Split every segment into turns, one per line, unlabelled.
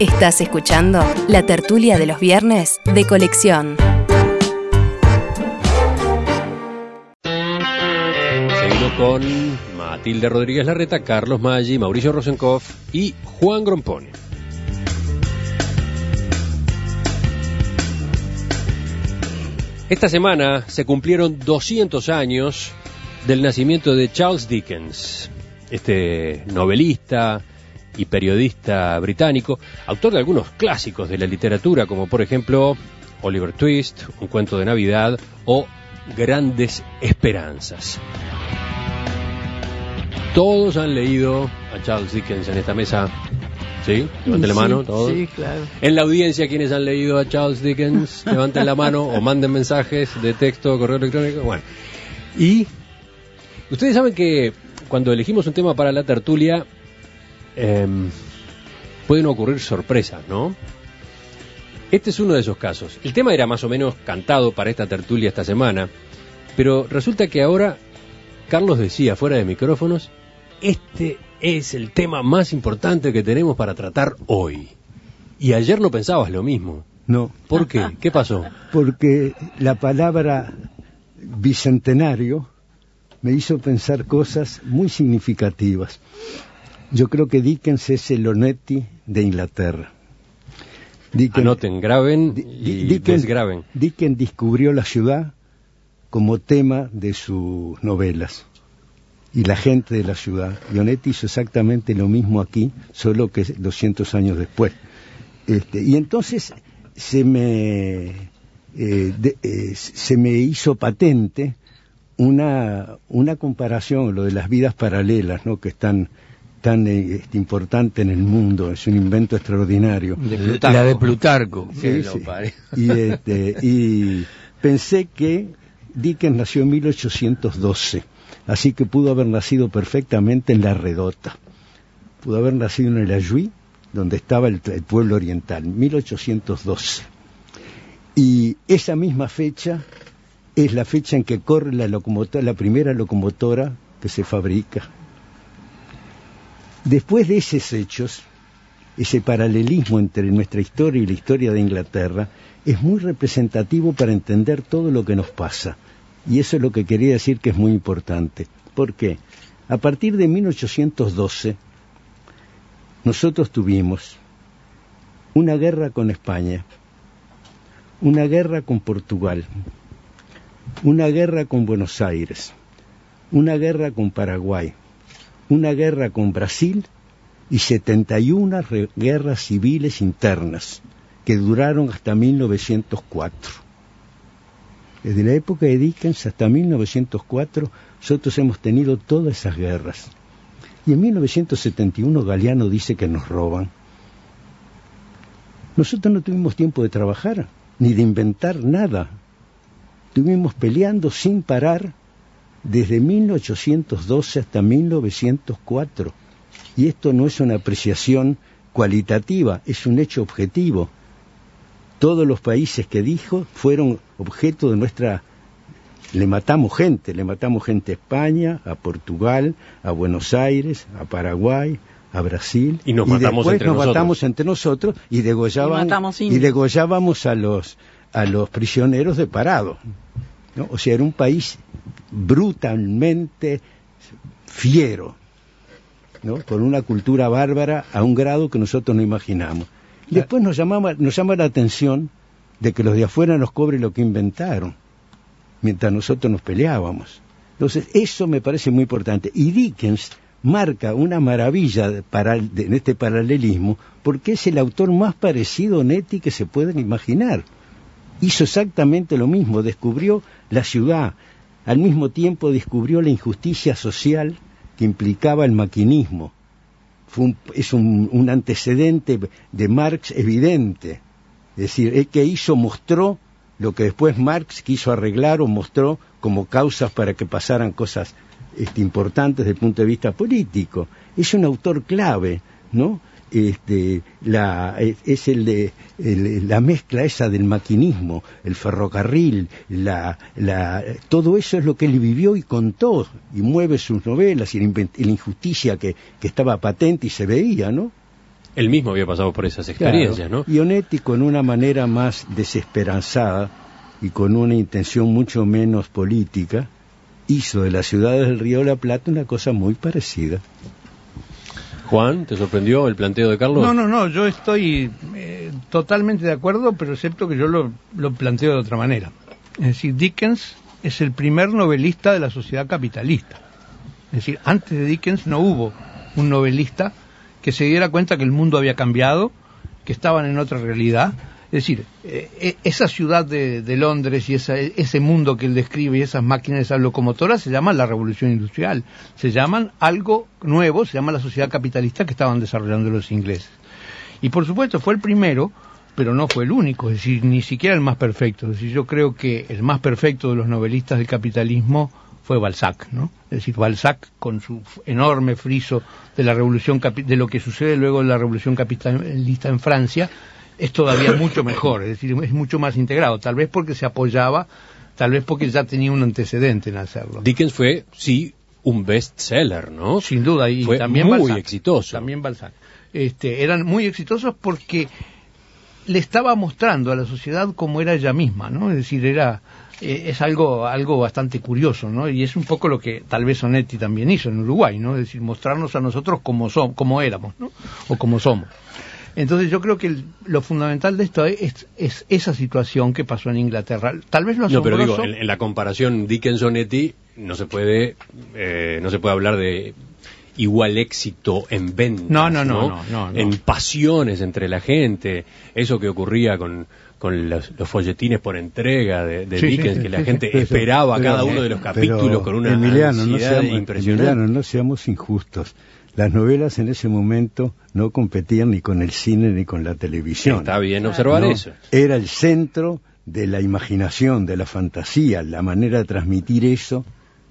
Estás escuchando la tertulia de los viernes de colección.
Seguimos con Matilde Rodríguez Larreta, Carlos Maggi, Mauricio Rosenkopf y Juan Grompone. Esta semana se cumplieron 200 años del nacimiento de Charles Dickens, este novelista y periodista británico, autor de algunos clásicos de la literatura, como por ejemplo Oliver Twist, Un cuento de Navidad o Grandes Esperanzas. Todos han leído a Charles Dickens en esta mesa. ¿Sí? Levanten la mano, todos.
Sí, claro.
En la audiencia, quienes han leído a Charles Dickens, levanten la mano o manden mensajes de texto, correo electrónico. Bueno, y ustedes saben que cuando elegimos un tema para la tertulia, em, pueden ocurrir sorpresas, ¿no? Este es uno de esos casos. El tema era más o menos cantado para esta tertulia esta semana, pero resulta que ahora Carlos decía fuera de micrófonos, este es el tema más importante que tenemos para tratar hoy. Y ayer no pensabas lo mismo.
No,
¿Por qué? ¿Qué pasó?
porque la palabra bicentenario me hizo pensar cosas muy significativas. Yo creo que Dickens es el Onetti de Inglaterra. Dickens,
Anoten, graben y
Dickens-
desgraben.
Dickens descubrió la ciudad como tema de sus novelas y la gente de la ciudad. Y Onetti hizo exactamente lo mismo aquí, solo que 200 años después. Este, y entonces se me, eh, de- eh, se me hizo patente una, una comparación, lo de las vidas paralelas, ¿no? que están tan eh, este, importante en el mundo, es un invento extraordinario.
La de Plutarco.
Sí. Y, este, y pensé que Dickens nació en 1812, así que pudo haber nacido perfectamente en La Redota. Pudo haber nacido en el Ayuí, donde estaba el, el pueblo oriental, 1812. Y esa misma fecha es la fecha en que corre la locomotora, la primera locomotora que se fabrica. Después de esos hechos, ese paralelismo entre nuestra historia y la historia de Inglaterra es muy representativo para entender todo lo que nos pasa. Y eso es lo que quería decir que es muy importante. ¿Por qué? A partir de 1812, nosotros tuvimos una guerra con España, una guerra con Portugal, una guerra con Buenos Aires, una guerra con Paraguay, una guerra con Brasil y 71 re- guerras civiles internas que duraron hasta 1904. Desde la época de Dickens hasta 1904 nosotros hemos tenido todas esas guerras. Y en 1971 Galeano dice que nos roban. Nosotros no tuvimos tiempo de trabajar, ni de inventar nada. Estuvimos peleando sin parar desde 1812 hasta 1904. Y esto no es una apreciación cualitativa, es un hecho objetivo. Todos los países que dijo fueron objeto de nuestra... Le matamos gente, le matamos gente a España, a Portugal, a Buenos Aires, a Paraguay, a Brasil.
Y nos matamos
después
entre
nos
nosotros.
matamos entre nosotros y degollábamos,
Y
degollábamos a los, a los prisioneros de parado. ¿No? O sea, era un país brutalmente fiero, ¿no? con una cultura bárbara a un grado que nosotros no imaginamos. Después nos, llamaba, nos llama la atención de que los de afuera nos cobren lo que inventaron, mientras nosotros nos peleábamos. Entonces, eso me parece muy importante. Y Dickens marca una maravilla de para- de- en este paralelismo, porque es el autor más parecido a Netti que se pueden imaginar. Hizo exactamente lo mismo, descubrió la ciudad, al mismo tiempo descubrió la injusticia social que implicaba el maquinismo. Fue un- es un, antecedente de Marx evidente. Es decir, el que hizo mostró lo que después Marx quiso arreglar o mostró como causas para que pasaran cosas este, importantes desde el punto de vista político. Es un autor clave, ¿no? Este, la, es, el de el- la mezcla esa del maquinismo, el ferrocarril, la, la, todo eso es lo que él vivió y contó y mueve sus novelas y la, injusticia que, que estaba patente y se veía, ¿no?
él mismo había pasado por esas experiencias,
Claro.
¿no?
Y Onetti con una manera más desesperanzada y con una intención mucho menos política, hizo de las ciudades del Río de la Plata una cosa muy parecida.
Juan, ¿te sorprendió el planteo de Carlos?
No, no, no, yo estoy eh, totalmente de acuerdo, pero excepto que yo lo, lo planteo de otra manera. Es decir, Dickens es el primer novelista de la sociedad capitalista. Es decir, antes de Dickens no hubo un novelista que se diera cuenta que el mundo había cambiado, que estaban en otra realidad. Es decir, eh, eh, esa ciudad de, Londres y esa- ese mundo que él describe y esas máquinas, esas locomotoras se llaman la revolución industrial. Se llaman algo nuevo, se llama la sociedad capitalista que estaban desarrollando los ingleses. Y por supuesto fue el primero, pero no fue el único, es decir, ni siquiera el más perfecto. Es decir, yo creo que el más perfecto de los novelistas del capitalismo fue Balzac, ¿no? Es decir, Balzac con su enorme friso de la revolución de lo que sucede luego de la revolución capitalista en Francia es todavía mucho mejor, es decir, es mucho más integrado, tal vez porque se apoyaba, tal vez porque ya tenía un antecedente en hacerlo.
Dickens fue, sí, un bestseller, ¿no?
Sin duda, y
Fue
también
muy
Balzac.
exitoso.
También Balzac. Este, eran muy exitosos porque le estaba mostrando a la sociedad cómo era ella misma, ¿no? Es decir, era eh, es algo algo bastante curioso, ¿no? Y es un poco lo que tal vez Sonetti también hizo en Uruguay, ¿no? Es decir, mostrarnos a nosotros como somos, como éramos, ¿no? O como somos. Entonces yo creo que el- lo fundamental de esto es, es esa situación que pasó en Inglaterra. Tal vez lo
No, pero
asombroso...
digo, en, en la comparación Dickens-Sonetti no se puede, eh, no se puede hablar de igual éxito en ventas,
No, no, no, no, no, no.
en pasiones entre la gente, eso que ocurría con, con los, los folletines por entrega de, de
Sí,
Dickens,
sí,
que la
sí,
gente esperaba cada uno de los capítulos
pero,
con una
Emiliano, no
ansiedad
seamos,
impresionante.
Emiliano, no seamos injustos. Las novelas en ese momento no competían ni con el cine ni con la televisión.
Está bien observar
No,
eso.
Era el centro de la imaginación, de la fantasía, la manera de transmitir eso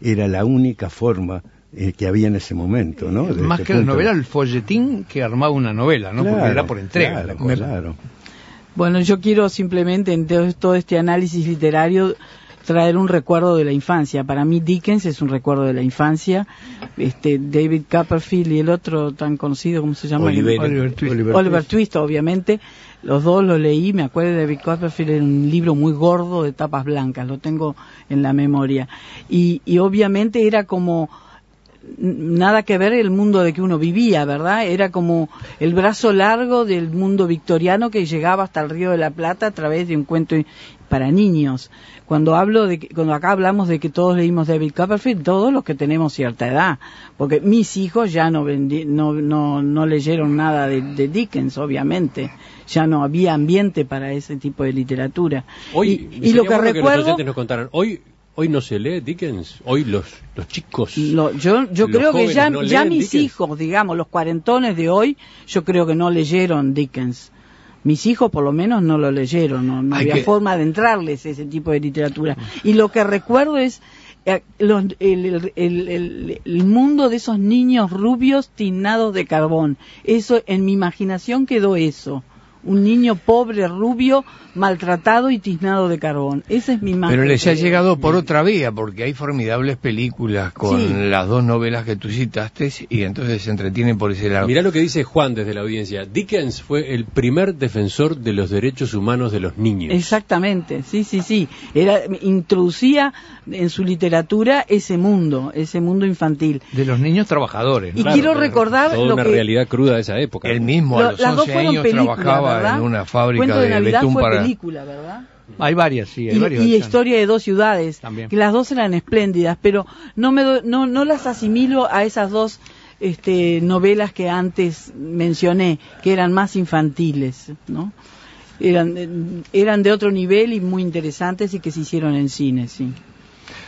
era la única forma eh, que había en ese momento, ¿no? Desde
Más
este
que la novela, el folletín que armaba una novela, ¿no? Porque era por entrega.
claro,
la cosa.
claro.
Bueno, yo quiero simplemente en todo este análisis literario traer un recuerdo de la infancia. Para mí Dickens es un recuerdo de la infancia. Este David Copperfield y el otro tan conocido, ¿cómo se llama?
Oliver.
Oliver Twist.
Oliver, Twist, obviamente. Los dos lo leí, me acuerdo de David Copperfield en un libro muy gordo de tapas blancas, lo tengo en la memoria. Y, y obviamente era como nada que ver el mundo de que uno vivía, ¿verdad? Era como el brazo largo del mundo victoriano que llegaba hasta el Río de la Plata a través de un cuento para niños. Cuando hablo de que- cuando acá hablamos de que todos leímos David Copperfield, todos los que tenemos cierta edad, porque mis hijos ya no vendi- no, no, no leyeron nada de, de Dickens, obviamente. Ya no había ambiente para ese tipo de literatura.
Hoy,
y, y lo que
bueno los
recuerdo
oyentes nos contaran, hoy, hoy no se lee Dickens, hoy los, los chicos...
Lo- yo yo creo que ya,
no
ya mis
Dickens.
hijos, digamos, los cuarentones de hoy, yo creo que no leyeron Dickens. Mis hijos por lo menos no lo leyeron, no, no había
que-
forma de entrarles ese tipo de literatura. Y lo que recuerdo es eh, los- el, el- el- el- el mundo de esos niños rubios tiznados de carbón. Eso, en mi imaginación quedó eso. Un niño pobre, rubio, maltratado y tiznado de carbón. Esa es mi imagen.
Pero les ha llegado por otra vía, porque hay formidables películas con
Sí.
las dos novelas que tú citaste y entonces se entretienen por ese lado.
Mirá lo que dice Juan desde la audiencia. Dickens fue el primer defensor de los derechos humanos de los niños.
Exactamente, sí, sí, sí. Era, introducía en su literatura ese mundo, ese mundo infantil.
De los niños trabajadores. ¿no?
Y quiero recordar
Toda
lo
una
que
realidad cruda de esa época.
Él mismo
lo-
a los
las dos
11
fueron
años trabajaba
¿verdad?
en una fábrica
Cuento de, Navidad
betún
fue
para...
película, ¿verdad?
Hay varias, sí, hay
Y,
varias
y. Historia de dos ciudades,
También.
que las dos eran espléndidas, pero no me do- no no las asimilo a esas dos este, novelas que antes mencioné, que eran más infantiles, ¿no? Eran eran de otro nivel y muy interesantes y que se hicieron en cine, sí.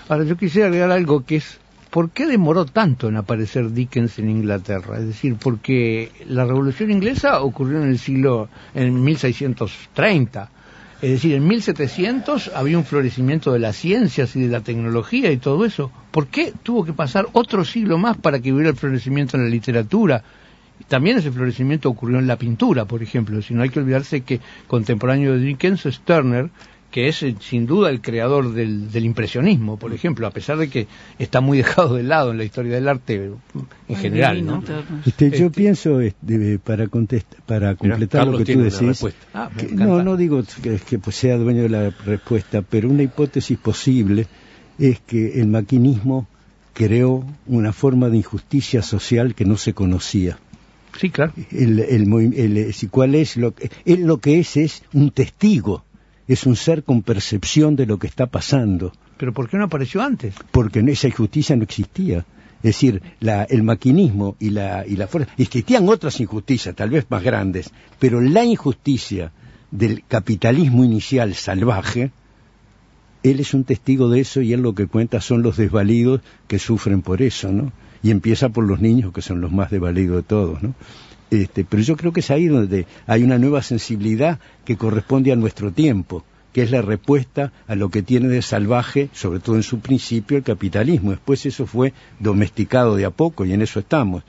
Ahora, yo quisiera agregar algo que es, ¿por qué demoró tanto en aparecer Dickens en Inglaterra? Es decir, porque la Revolución Inglesa ocurrió en el siglo, en 1630. Es decir, en 1700 había un florecimiento de las ciencias y de la tecnología y todo eso. ¿Por qué tuvo que pasar otro siglo más para que hubiera el florecimiento en la literatura? También ese florecimiento ocurrió en la pintura, por ejemplo. Si no hay que olvidarse que contemporáneo de Dickens es Turner, que es eh, sin duda el creador del, del impresionismo, por ejemplo, a pesar de que está muy dejado de lado en la historia del arte en general. ¿no?
Este, yo
Este-
pienso, este, para, contest- para completar lo que tú decís.
Ah,
que- no, no digo que, que pues sea dueño de la respuesta, pero una hipótesis posible es que el maquinismo creó una forma de injusticia social que no se conocía.
Sí, claro.
El, el, el- si cuál es lo que él lo que es es un testigo, es un ser con percepción de lo que está pasando,
Pero ¿por qué no apareció antes?
porque esa injusticia no existía. Es decir, la- el maquinismo y la, y la fuerza. Existían otras injusticias, tal vez más grandes, pero la injusticia del capitalismo inicial salvaje, él es un testigo de eso y él lo que cuenta son los desvalidos que sufren por eso, ¿no? Y empieza por los niños, que son los más desvalidos de todos, ¿no? Este, pero yo creo que es ahí donde hay una nueva sensibilidad que corresponde a nuestro tiempo, que es la respuesta a lo que tiene de salvaje, sobre todo en su principio, el capitalismo. Después eso fue domesticado de a poco y en eso estamos.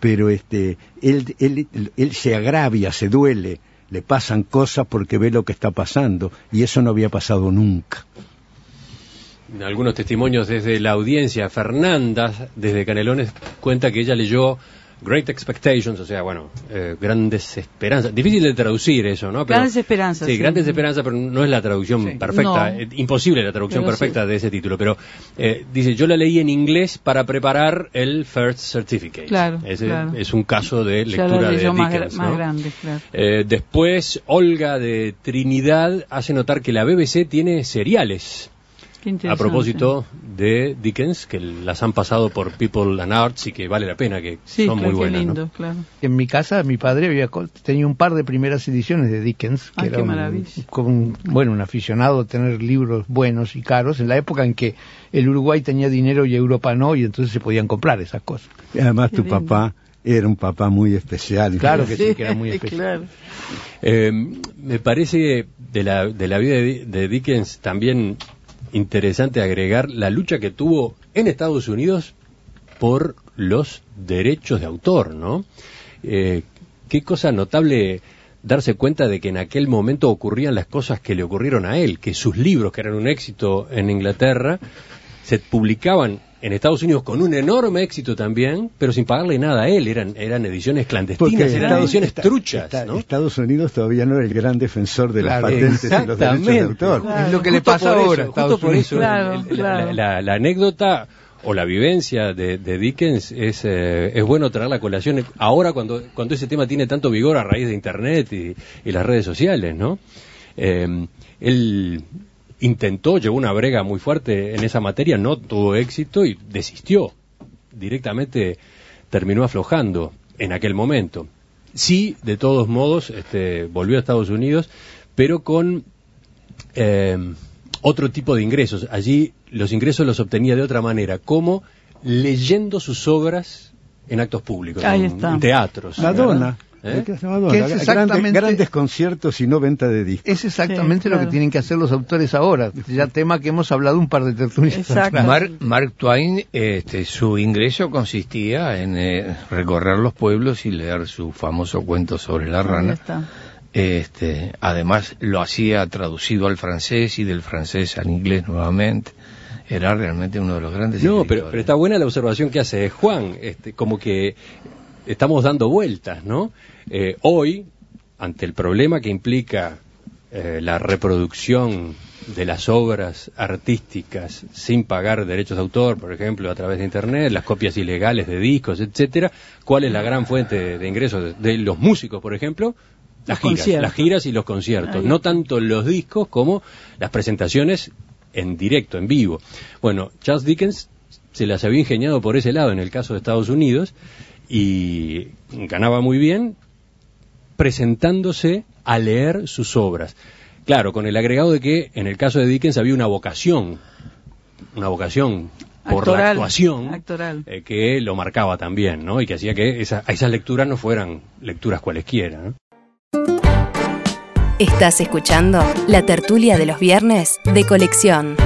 Pero este, él, él, él se agravia, se duele, le pasan cosas porque ve lo que está pasando y eso no había pasado nunca.
Algunos testimonios desde la audiencia. Fernanda, desde Canelones, cuenta que ella leyó Great Expectations, o sea, bueno, eh, grandes esperanzas. Difícil de traducir eso, ¿no?
Grandes esperanzas,
Sí,
sí.
grandes esperanzas, pero no es la traducción
Sí.
perfecta.
No.
eh, imposible la traducción perfecta de ese título. Pero eh, dice, yo la leí en inglés para preparar el First Certificate.
Claro,
Ese
claro.
es un caso de lectura de
más,
Dickens,
más
¿no?
grande, claro.
Eh, después, Olga de Trinidad hace notar que la BBC tiene seriales a propósito de Dickens, que las han pasado por People and Arts y que vale la pena, que
Sí,
son
claro,
muy buenas.
qué
¿no?
lindo, claro.
En mi casa, mi padre había tenía un par de primeras ediciones de Dickens, que
Ay,
era
qué
un,
maravilla.
como un- bueno, un aficionado a tener libros buenos y caros, en la época en que el Uruguay tenía dinero y Europa no, y entonces se podían comprar esas cosas.
Y además
Qué
tu
lindo.
papá era un papá muy especial.
Claro que sí, que era muy especial.
claro.
Eh, me parece de la, de la vida de, de Dickens también interesante agregar la lucha que tuvo en Estados Unidos por los derechos de autor, ¿no? Eh, qué cosa notable darse cuenta de que en aquel momento ocurrían las cosas que le ocurrieron a él, que sus libros, que eran un éxito en Inglaterra, se publicaban en Estados Unidos con un enorme éxito también, pero sin pagarle nada a él, eran, eran ediciones clandestinas, eran
Estados-
ediciones truchas.
Estados Unidos todavía no era el gran defensor de
Claro,
las patentes y los derechos de autor.
Claro.
Es lo que le pasa ahora a
eso,
Estados
justo por
Unidos.
eso,
Claro,
el- el-
claro.
La, la- la anécdota o la vivencia de, de Dickens es, eh, es bueno traer la colación ahora cuando, cuando ese tema tiene tanto vigor a raíz de Internet y, y las redes sociales, ¿no? Eh, él intentó, llevó una brega muy fuerte en esa materia, no tuvo éxito y desistió. Directamente terminó aflojando en aquel momento. Sí, de todos modos, este, volvió a Estados Unidos, pero con eh, otro tipo de ingresos. Allí los ingresos los obtenía de otra manera, como leyendo sus obras en actos públicos,
Ahí
en,
está.
en teatros.
Madonna.
¿verdad? ¿Eh?
¿Qué es?
Que es
Grandes-
exactamente-
grandes conciertos y no venta de discos.
Es exactamente
Sí,
lo
claro.
que tienen que hacer los autores ahora, ya tema que hemos hablado un par de tertulias.
Mark, Mark Twain, este, su ingreso consistía en eh, recorrer los pueblos y leer su famoso cuento sobre la rana. Este, además lo hacía traducido al francés y del francés al inglés nuevamente. Era realmente uno de los grandes.
No, pero, pero está buena la observación que hace Juan, este, como que estamos dando vueltas, ¿no? Eh, hoy, ante el problema que implica eh, la reproducción de las obras artísticas sin pagar derechos de autor, por ejemplo, a través de Internet, las copias ilegales de discos, etcétera, ¿cuál es la gran fuente de, de ingresos de, de los músicos, por ejemplo? Las giras,
conciertos.
las giras y los conciertos, no tanto los discos como las presentaciones en directo, en vivo. Bueno, Charles Dickens se las había ingeniado por ese lado en el caso de Estados Unidos y ganaba muy bien presentándose a leer sus obras. Claro, con el agregado de que en el caso de Dickens había una vocación, una vocación por la actuación
actoral.
eh, que lo marcaba también, ¿no? Y que hacía que esa- esas lecturas no fueran lecturas cualesquiera, ¿no?
Estás escuchando la tertulia de los viernes de colección.